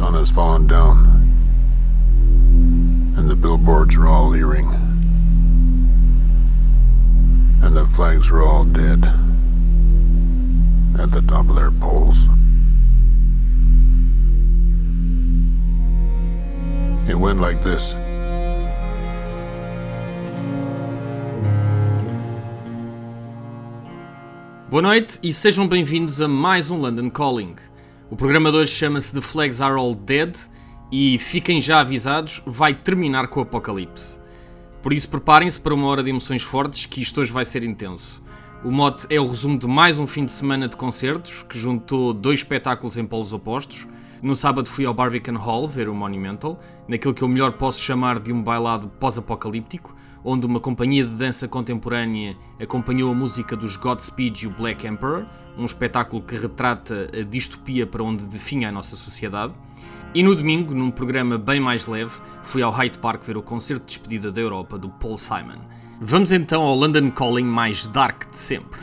has fallen down, and the billboards are all leering, and the flags are all dead at the top of their poles. It went like this. Boa noite e sejam bem-vindos a mais um London Calling. O programa de hoje chama-se The Flags Are All Dead e fiquem já avisados, vai terminar com o apocalipse. Por isso preparem-se para uma hora de emoções fortes, que isto hoje vai ser intenso. O mote é o resumo de mais um fim de semana de concertos, que juntou dois espetáculos em polos opostos. No sábado fui ao Barbican Hall ver o Monumental, naquilo que eu melhor posso chamar de um bailado pós-apocalíptico, onde uma companhia de dança contemporânea acompanhou a música dos Godspeed e o Black Emperor, um espetáculo que retrata a distopia para onde definha a nossa sociedade. E no domingo, num programa bem mais leve, fui ao Hyde Park ver o concerto de despedida da Europa do Paul Simon. Vamos então ao London Calling mais dark de sempre.